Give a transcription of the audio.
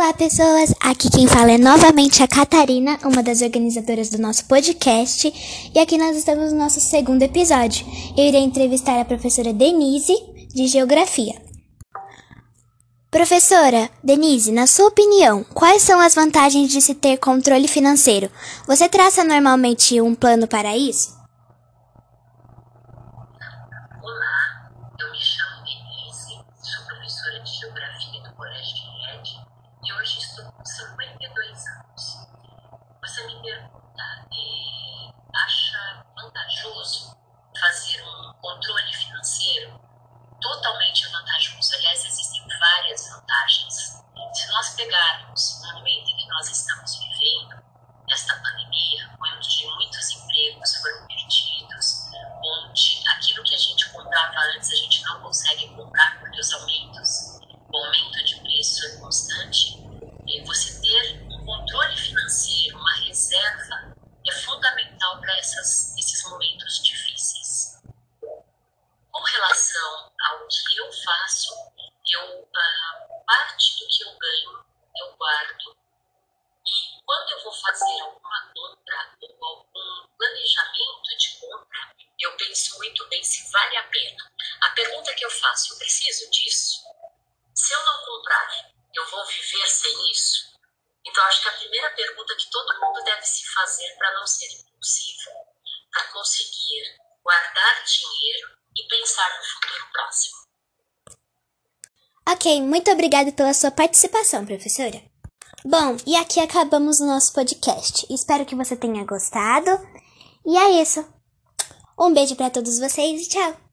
Olá, pessoas! Aqui quem fala é novamente a Catarina, uma das organizadoras do nosso podcast, e aqui nós estamos no nosso segundo episódio. Eu irei entrevistar a professora Denise, de Geografia. Professora, Denise, na sua opinião, quais são as vantagens de se ter controle financeiro? Você traça normalmente um plano para isso? Olá, eu me chamo Denise, sou professora de Geografia do Colégio de Ed e hoje estou com 52 anos. Você me pergunta, eh, acha vantajoso fazer um controle financeiro? Totalmente vantajoso. Aliás, existem várias vantagens. Se nós pegarmos o momento em que nós estamos vivendo, esta pandemia, onde muitos empregos foram perdidos, onde aquilo que a gente comprava antes a gente não consegue comprar porque os aumentos, o aumento de preço é constante, e você ter um controle financeiro, uma reserva, é para esses momentos difíceis. Com relação ao que eu faço, eu ah, parte do que eu ganho eu guardo e quando eu vou fazer alguma compra ou algum planejamento de compra, eu penso muito bem se vale a pena. A pergunta que eu faço, eu preciso disso? Se eu não comprar, eu vou viver sem isso? Então, acho que a primeira pergunta que todo mundo deve se fazer para não ser impulsivo, guardar dinheiro e pensar no futuro próximo. Ok, muito obrigada pela sua participação, professora. Bom, e aqui acabamos o nosso podcast. Espero que você tenha gostado. E é isso. Um beijo para todos vocês e tchau!